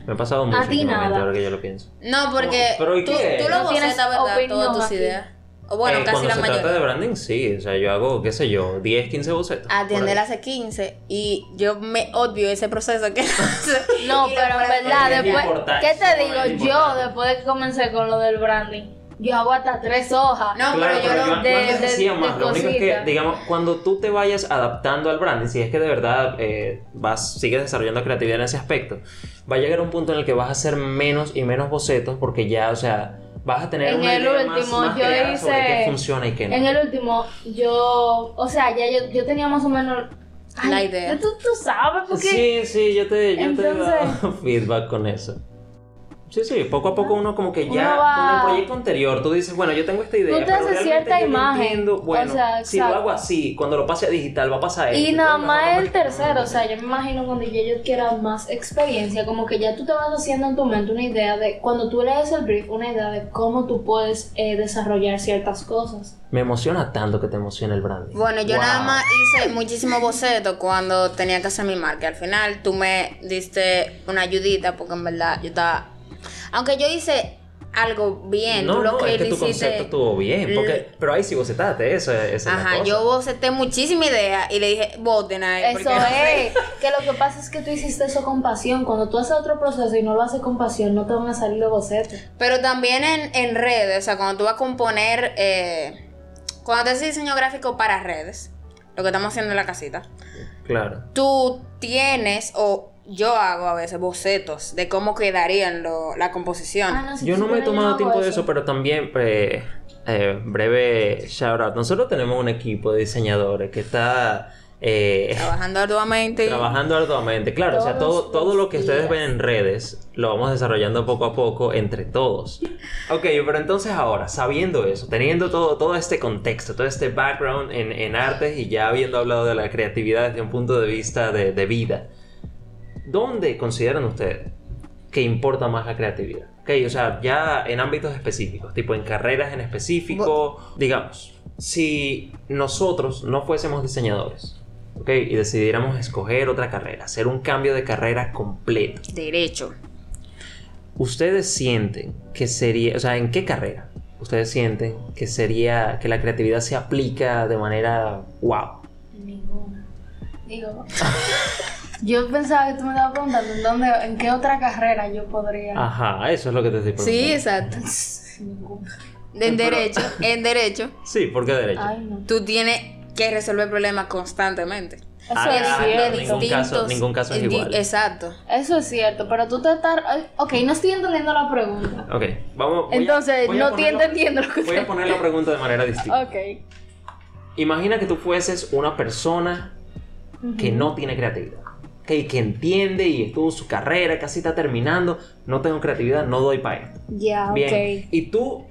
Me ha pasado mucho A ti últimamente, nada. ahora que yo lo pienso. No, porque No, pero ¿y tú, qué? tú lo No tienes bocetas, ¿verdad? Todas tus aquí. ideas. O bueno, Eh, casi cuando la se mayoría. trata de branding, sí. O sea, yo hago, qué sé yo, 10, 15 bocetos. Atiender hace 15 y yo me odio ese proceso que <laughs> hace. No, pero en verdad, Es después, importante, ¿qué te digo? Yo, después de que comencé con lo del branding, yo hago hasta tres hojas. No, Claro, pero yo pero yo, de- antes de- hacía de más. Lo único es que, digamos, cuando tú te vayas adaptando al branding, si es que de verdad eh, vas, sigues desarrollando creatividad en ese aspecto, va a llegar un punto en el que vas a hacer menos y menos bocetos porque ya, o sea, vas a tener En una el idea último, más yo creada sobre hice- qué funciona y qué no. En el último, yo, o sea, ya yo, yo tenía más o menos La idea. Tú, tú sabes, porque Sí, sí, yo te, yo te he <laughs> dado feedback con eso. Sí, sí, poco a poco uno como que ya va- con el proyecto anterior, tú dices, bueno, yo tengo esta idea, te pero haces cierta imagen. entiendo, O bueno, sea, si lo hago así, cuando lo pase a digital va a pasar esto. Y nada más el tercero, o sea, yo me imagino cuando ya yo quiera más experiencia, como que ya tú te vas haciendo en tu mente una idea de, cuando tú lees el brief, una idea de cómo tú puedes eh, desarrollar ciertas cosas. Me emociona tanto que te emociona el branding. Bueno, yo Wow. nada más hice muchísimo boceto cuando tenía que hacer mi marca. Al final tú me diste una ayudita porque en verdad yo estaba... Aunque yo hice algo bien, No, tú lo no, que es que tu hiciste- concepto estuvo bien, porque, pero ahí sí bocetaste, eso, esa es la Ajá, cosa. yo boceté muchísima idea y le dije, voten ahí. Eso porque- es, que lo que pasa es que tú hiciste eso con pasión. Cuando tú haces otro proceso y no lo haces con pasión, no te van a salir los bocetos. Pero también en, en redes, o sea, cuando tú vas a componer, eh, cuando te haces diseño gráfico para redes, lo que estamos haciendo en la casita, Claro. tú tienes, o yo hago a veces bocetos de cómo quedarían lo- la composición. Ah, no, si Yo no me he tomado tiempo de eso, pero también, eh, eh, breve shout out. Nosotros tenemos un equipo de diseñadores que está eh, Trabajando arduamente. trabajando arduamente. Claro, o sea, todo, todo lo que ustedes ven en redes lo vamos desarrollando poco a poco entre todos. Ok, pero entonces ahora, sabiendo eso, teniendo todo, todo este contexto, todo este background en, en artes y ya habiendo hablado de la creatividad desde un punto de vista de, de vida, ¿dónde consideran ustedes que importa más la creatividad? Ok, o sea, ya en ámbitos específicos, tipo en carreras en específico, digamos, si nosotros no fuésemos diseñadores, ok, y decidiéramos escoger otra carrera, hacer un cambio de carrera completo, Derecho. ¿ustedes sienten que sería, o sea, en qué carrera ustedes sienten que sería, que la creatividad se aplica de manera wow? Ninguna. Digo. <laughs> yo pensaba que tú me estabas preguntando en dónde, en qué otra carrera yo podría. Ajá, eso es lo que te estoy preguntando. Sí, exacto. <laughs> Ninguna. En Pero- derecho, <laughs> en derecho, Sí, ¿por qué derecho? Ay, no. tú tienes que resolver problemas constantemente. Eso Ah, es cierto. ningún caso- ningún caso es igual. Exacto. Eso es cierto, pero tú te estás. ay, Ok, no estoy entendiendo la pregunta. Ok, vamos. Entonces, a no estoy entendiendo lo que Voy a poner la pregunta de manera distinta. Ok. Imagina que tú fueses una persona que no tiene creatividad. Que, que entiende y estuvo su carrera, casi está terminando. No tengo creatividad, no doy para esto. Ya, Bien. ok. Y tú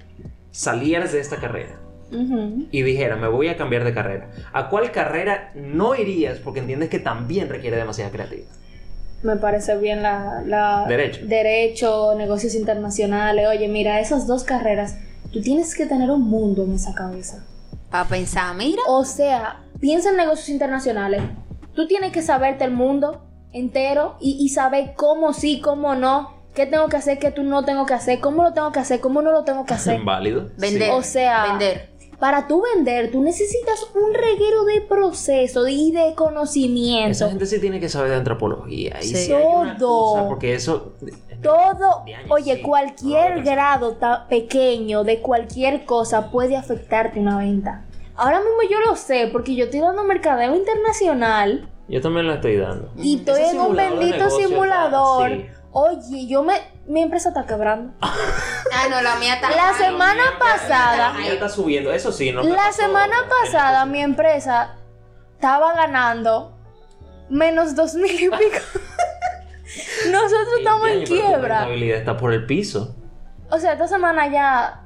salieras de esta carrera Ujú. y dijeras, me voy a cambiar de carrera. ¿A cuál carrera no irías porque entiendes que también requiere demasiada creatividad? Me parece bien la, la- Derecho. Derecho, negocios internacionales. Oye, mira, esas dos carreras, tú tienes que tener un mundo en esa cabeza. Para pensar, mira. O sea, piensa en negocios internacionales. Tú tienes que saberte el mundo entero y, y saber cómo sí, cómo no, qué tengo que hacer, qué tú no tengo que hacer, cómo lo tengo que hacer, cómo no lo tengo que hacer. <laughs> Válido. Vender. O sea, Vender. para tú vender, tú necesitas un reguero de proceso y de conocimiento. Esa gente sí tiene que saber de antropología. Y Sí. Todo. cosa, porque eso. Todo, años, oye, sí. cualquier grado ta- pequeño de cualquier cosa puede afectarte una venta. Ahora mismo yo lo sé porque yo estoy dando mercadeo internacional Yo también lo estoy dando. y estoy Ese en un bendito negocio simulador. sí. Oye, yo me mi empresa está quebrando. <laughs> Ah, no, la mía está. La semana La mía- pasada, La mía está subiendo, eso sí. No la pasó. semana pasada mi empresa estaba ganando menos dos mil y pico. <laughs> Nosotros Sí, estamos en quiebra. rentabilidad está por el piso. O sea, esta semana ya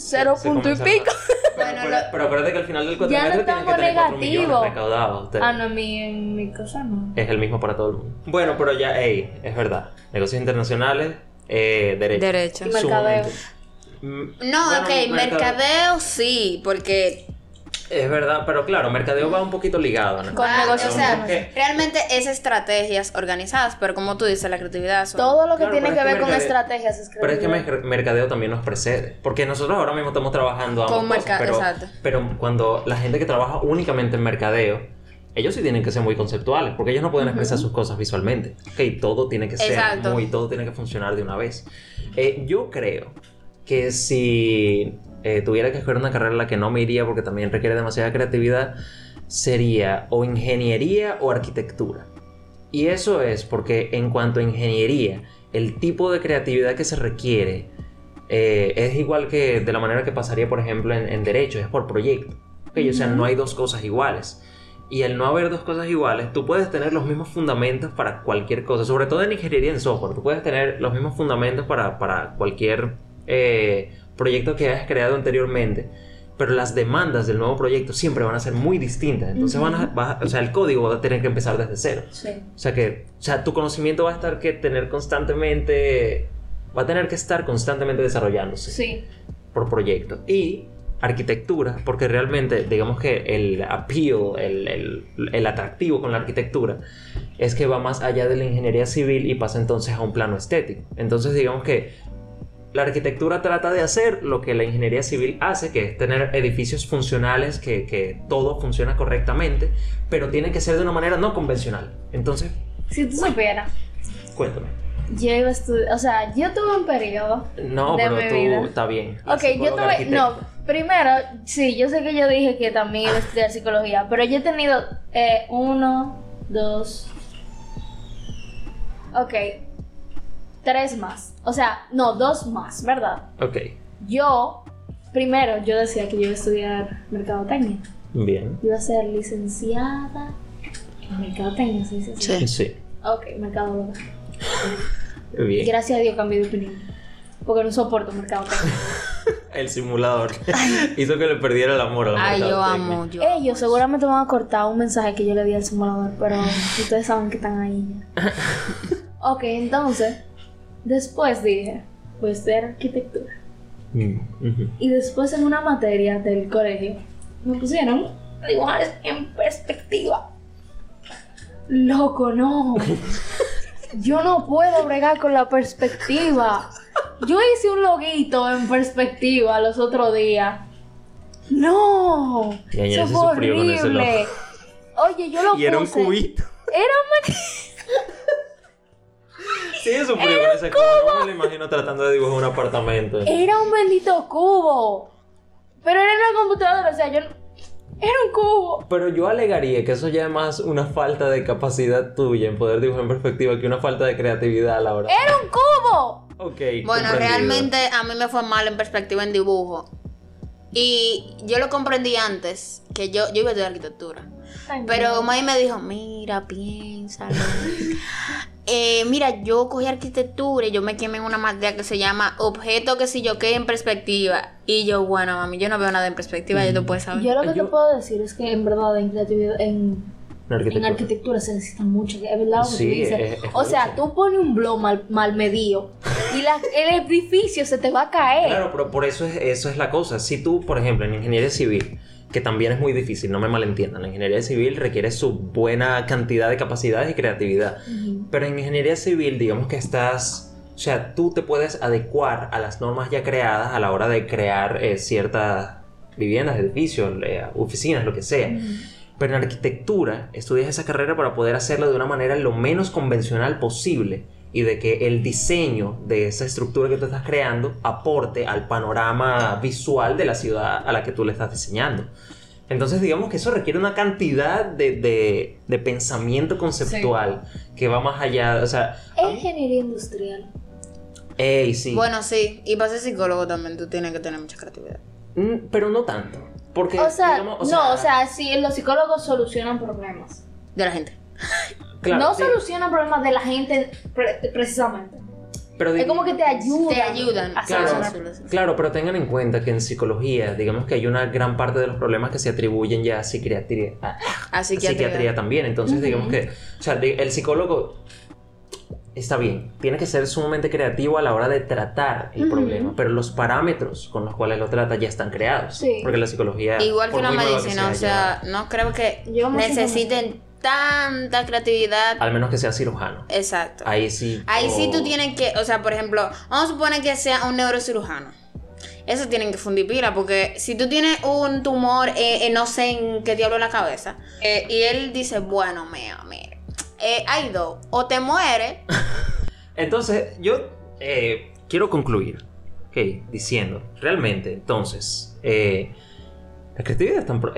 cero Se punto y pico. <laughs> Pero, Bueno, pero, lo- pero acuérdate que al final del Ya cuatrimestre no tienen que estamos tener 4 millones negativo. recaudados ustedes. Ah, no, mi, en mi cosa no. Es el mismo para todo el mundo. Bueno, pero ya, ey, es verdad. Negocios internacionales, eh, derecho. Derecho. Y mercadeo. Mm, No, bueno, ok, mercadeo sí, porque Es verdad, pero claro, mercadeo va un poquito ligado, ¿no? Con Ah, negocios o sea, realmente es estrategias organizadas, pero como tú dices, la creatividad son... Todo lo que Claro, tiene que es que ver con mercadeo- estrategias es Pero es que creatividad. mer- mercadeo también nos precede. Porque nosotros ahora mismo estamos trabajando ambas Con cosas, merca- pero, exacto. pero cuando la gente que trabaja únicamente en mercadeo, ellos sí tienen que ser muy conceptuales, porque ellos no pueden expresar sus cosas visualmente. Ok, todo tiene que ser Exacto. muy, todo tiene que funcionar de una vez. Eh, yo creo que si eh, tuviera que escoger una carrera en la que no me iría porque también requiere demasiada creatividad, sería o ingeniería o arquitectura. Y eso es porque en cuanto a ingeniería, el tipo de creatividad que se requiere eh, es igual que de la manera que pasaría, por ejemplo, en, en derecho, es por proyecto. Ok, O sea, no hay dos cosas iguales. y el no haber dos cosas iguales, tú puedes tener los mismos fundamentos para cualquier cosa, sobre todo en ingeniería en software, tú puedes tener los mismos fundamentos para, para cualquier eh, proyecto que hayas creado anteriormente, pero las demandas del nuevo proyecto siempre van a ser muy distintas, entonces van a, va o sea, el código va a tener que empezar desde cero. Sí. O sea que, o sea, tu conocimiento va a estar que tener constantemente, va a tener que estar constantemente desarrollándose Sí. por proyecto. Y arquitectura, porque realmente, digamos que el appeal, el, el- el atractivo con la arquitectura, es que va más allá de la ingeniería civil y pasa entonces a un plano estético. Entonces, digamos que la arquitectura trata de hacer lo que la ingeniería civil hace, que es tener edificios funcionales, que, que todo funciona correctamente, pero tiene que ser de una manera no convencional. Entonces, Si tú supieras, cuéntame. yo iba a estudiar, o sea, yo tuve un periodo. No, De pero mi tú vida. está bien. Ok, yo tuve, no, primero, sí, yo sé que yo dije que también iba a estudiar psicología, pero yo he tenido eh, uno, dos, ok, tres más, o sea, no, dos más, ¿verdad? Ok, Yo, primero, yo decía que yo iba a estudiar mercadotecnia, bien. yo iba a ser licenciada en mercadotecnia, ¿se dice así? Sí. Sí, Ok, mercadóloga. <laughs> bien. Gracias a Dios cambié de opinión, porque no soporto mercadotecnia. <laughs> El simulador hizo que le perdiera el amor a la Ay, yo amo, yo. Ellos seguramente van a cortar un mensaje que yo le di al simulador, pero ustedes saben que están ahí ya. <laughs> Ok, entonces, después dije, voy a estudiar arquitectura. Mm. Y después en una materia del colegio, me pusieron dibujar en perspectiva. Loco, no. <laughs> Yo no puedo bregar con la perspectiva. Yo hice un loguito en perspectiva los otros días. No. Y Eso fue horrible. Oye, yo lo Y era un puse. cubito. Era un <laughs> Sí, eso fue con ese cubo. No me lo imagino tratando de dibujar un apartamento. Era un bendito cubo. Pero era una computadora, o sea, yo. Era un cubo. Pero yo alegaría que eso ya es más una falta de capacidad tuya en poder dibujar en perspectiva que una falta de creatividad a la hora. ¡Era un cubo! Ok. Bueno, realmente a mí me fue mal en perspectiva en dibujo. Y yo lo comprendí antes, que yo, yo iba a estudiar arquitectura. Ay, Pero. May me dijo, mira, piénsalo. <laughs> Eh, mira, yo cogí arquitectura y yo me quemé en una materia que se llama objeto que si yo qué en perspectiva. Y yo, bueno, mami, yo no veo nada en perspectiva, ya tú puedes saber. Yo lo que Yo- te puedo decir es que en verdad en creatividad, en, En arquitectura. en arquitectura se necesita mucho, es verdad lo que Sí, tú dices. es- es o sea, mucho. tú pones un blog mal, mal medido y la- el edificio se te va a caer. Claro, pero por eso es, eso es la cosa. Si tú, por ejemplo, en ingeniería civil, que también es muy difícil, no me malentiendan, la ingeniería civil requiere su buena cantidad de capacidades y creatividad. Pero en ingeniería civil, digamos que estás, o sea, tú te puedes adecuar a las normas ya creadas a la hora de crear eh, ciertas viviendas, edificios, eh, oficinas, lo que sea. Pero en arquitectura estudias esa carrera para poder hacerlo de una manera lo menos convencional posible y de que el diseño de esa estructura que tú estás creando aporte al panorama visual de la ciudad a la que tú le estás diseñando. Entonces digamos que eso requiere una cantidad de, de- de pensamiento conceptual que va más allá, o sea, Es ingeniería industrial. ey, sí, Bueno, sí, y para ser psicólogo también tú tienes que tener mucha creatividad. Mm, pero no tanto. Porque, O sea, digamos, no, o sea, sí, los psicólogos solucionan problemas. De la gente. Claro, no sí, solucionan problemas de la gente pre- precisamente. pero Es como que te ayudan. Te ayudan. a Claro, solucionar. claro, pero tengan en cuenta que en psicología, digamos que hay una gran parte de los problemas que se atribuyen ya a psiquiatría, a- a Así que psiquiatría también. Entonces, digamos que, o sea, el psicólogo está bien, tiene que ser sumamente creativo a la hora de tratar el problema, pero los parámetros con los cuales lo trata ya están creados. Sí. Porque la psicología. Igual que una que medicina, o sea, no creo que mucho necesiten tanta creatividad. al menos que sea cirujano. Exacto. Ahí sí. Ahí sí tú tienes que, o sea, por ejemplo, vamos a suponer que sea un neurocirujano. Eso tienen que fundir pila, porque si tú tienes un tumor, eh, eh, no sé en qué diablo la cabeza, eh, y él dice, bueno, mira, mire, eh, hay dos, o te mueres, <laughs> Entonces, yo quiero concluir, ok, diciendo, realmente, entonces, la creatividad está, en o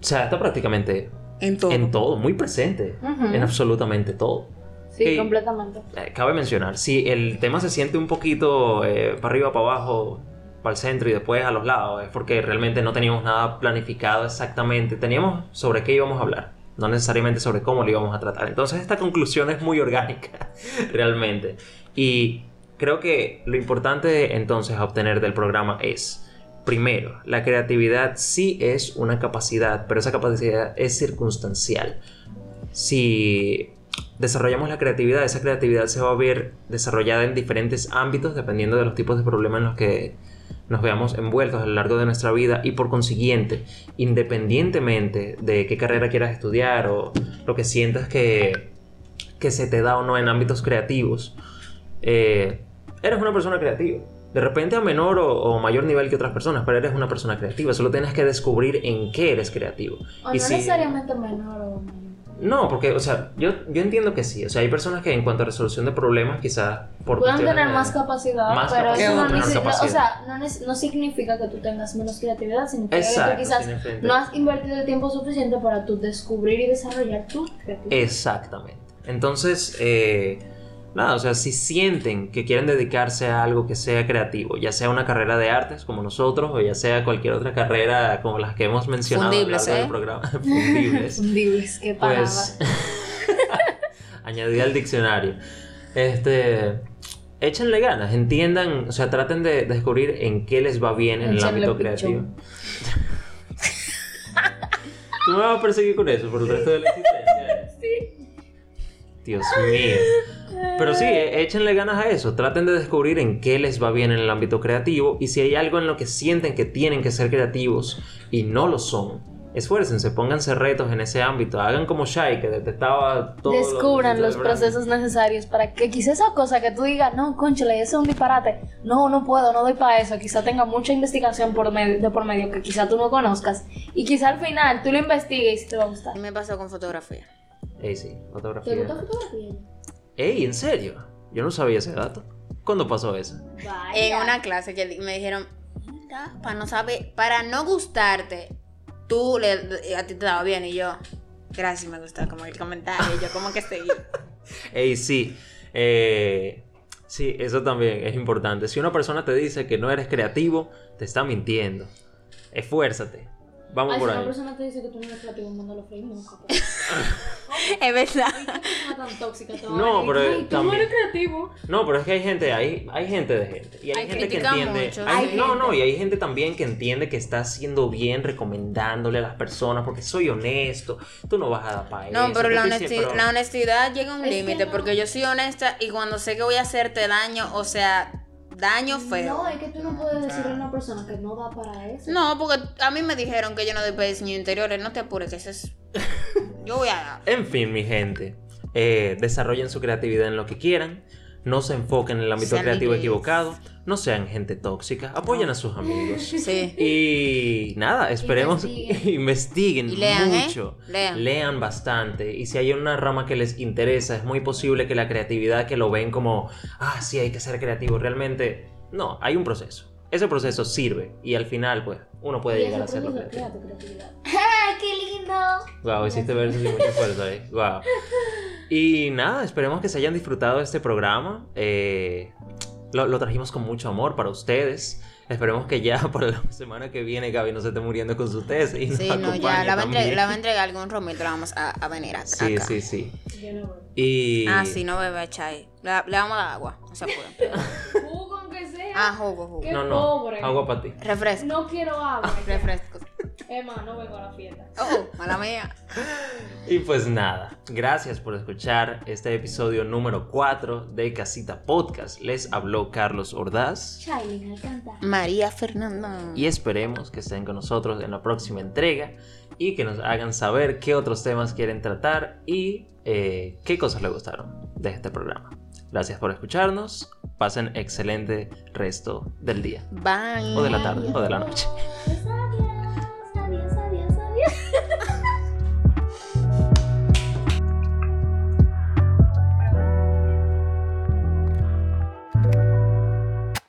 sea, está prácticamente en todo. en todo, muy presente, en absolutamente todo. Sí, Sí. completamente. Eh, cabe mencionar, si el tema se siente un poquito eh, para arriba, para abajo, para el centro y después a los lados, es porque realmente no teníamos nada planificado exactamente, teníamos sobre qué íbamos a hablar, no necesariamente sobre cómo lo íbamos a tratar. Entonces esta conclusión es muy orgánica, <laughs> realmente. Y creo que lo importante entonces a obtener del programa es, primero, la creatividad sí es una capacidad, pero esa capacidad es circunstancial. Si desarrollamos la creatividad, esa creatividad se va a ver desarrollada en diferentes ámbitos dependiendo de los tipos de problemas en los que nos veamos envueltos a lo largo de nuestra vida y por consiguiente, independientemente de qué carrera quieras estudiar o lo que sientas que, que se te da o no en ámbitos creativos, eh, eres una persona creativa. De repente a menor o, o mayor nivel que otras personas, pero eres una persona creativa. Solo tienes que descubrir en qué eres creativo. O Y no si- necesariamente menor o mayor. no, porque, o sea, yo, yo entiendo que sí. O sea, hay personas que en cuanto a resolución de problemas, quizás por Pueden tener más capacidad, Más pero capacidad, eso no, o sea, no, no significa que tú tengas menos creatividad, significa Exacto, que quizás no has invertido el tiempo suficiente para tú descubrir y desarrollar tu creatividad. Exactamente. Entonces, eh, nada, o sea, si sienten que quieren dedicarse a algo que sea creativo, ya sea una carrera de artes como nosotros, o ya sea cualquier otra carrera como las que hemos mencionado Fundibles, lo largo ¿eh? del programa, <laughs> fundibles, Fundibles, qué palabra. pues <laughs> añadí al diccionario. Este, échenle ganas, entiendan, o sea, traten de descubrir en qué les va bien en el ámbito creativo. <laughs> Tú me vas a perseguir con eso por el resto de la existencia. Sí. Dios mío. Pero sí, échenle ganas a eso. Traten de descubrir en qué les va bien en el ámbito creativo y si hay algo en lo que sienten que tienen que ser creativos y no lo son. Esfuércense, pónganse retos en ese ámbito. Hagan como Shai, que detestaba todo. lo- Descubran los el branding. procesos necesarios para que quizá esa cosa que tú digas, no, conchale, eso es un disparate. No, no puedo, no doy para eso. Quizá tenga mucha investigación por medio, de por medio que quizá tú no conozcas. Y quizá al final tú lo investigues y te va a gustar. Me pasó con fotografía. Ey, sí, ¿Te fotografía. gusta fotografía? Ey, ¿en serio? Yo no sabía ese dato. ¿Cuándo pasó eso? En una clase que me dijeron, para no saber, para no gustarte, tú le, a ti te daba bien y yo, gracias, me gustó como el comentario, y yo como que seguí. <laughs> Ey, sí. Eh, sí, eso también es importante. Si una persona te dice que no eres creativo, te está mintiendo. Esfuérzate. Vamos Ay, por si una ahí. persona te dice que tú no eres creativo, mándalo a freír nunca. <laughs> es verdad. Qué persona tan tóxica te va a No, pero Ay, tú no también- eres creativo. No, pero es que hay gente, hay, hay gente de gente. Y hay, Hay gente que entiende. mucho, hay- sí. no, no, y hay gente también que entiende que está haciendo bien recomendándole a las personas porque soy honesto. Tú no vas a dar para No, eso. pero que la, honesti- siempre- la honestidad llega a un límite no. porque yo soy honesta y cuando sé que voy a hacerte daño, o sea, daño feo. No, es que tú no puedes decirle a una persona que no da para eso. No, porque a mí me dijeron que yo no doy para diseño interiores, no te apures, que eso es... <laughs> Yo voy a dar. En fin, mi gente, eh, desarrollen su creatividad en lo que quieran, no se enfoquen en el ámbito Sean creativo libres. equivocado, no sean gente tóxica, apoyen a sus amigos. <laughs> Sí. Y nada, esperemos Investiguen. <laughs> investiguen, Y lean, ¿eh? mucho, Lean. bastante. Y si hay una rama que les interesa, es muy posible que la creatividad que lo ven como, ah, sí, hay que ser creativo, realmente, no, hay un proceso. Ese proceso sirve y al final, pues, uno puede Y llegar a hacerlo creativo. crea tu creatividad. ¡Ay, <laughs> qué lindo! Wow, hiciste versos y mucha fuerza ahí. Wow. Y nada, esperemos que se hayan disfrutado de este programa. Eh, lo, lo trajimos con mucho amor para ustedes. Esperemos que ya <laughs> para la semana que viene Gaby no se esté muriendo con su tesis. y nos Sí, no, ya la va, a entre- también. la va a entregar algún romito, la vamos a, a venir a, Sí, acá. sí, sí. Yo no voy. Y... Ah, sí, no bebe chai. Le, le vamos a dar agua, no se apure. <laughs> Jugo aunque sea. Ah, jugo, jugo. Qué No, no. pobre. Agua para ti. Refresco, No quiero agua. refresco. Emma, no vengo a la fiesta. Oh, mala mía. Y pues nada, gracias por escuchar este episodio número 4 de Casita Podcast. Les habló Carlos Ordaz. Shailin, al cantar. María Fernanda. y esperemos que estén con nosotros en la próxima entrega y que nos hagan saber qué otros temas quieren tratar y eh, qué cosas les gustaron de este programa. Gracias por escucharnos, pasen excelente resto del día Bye. o de la tarde o de la noche. Bye.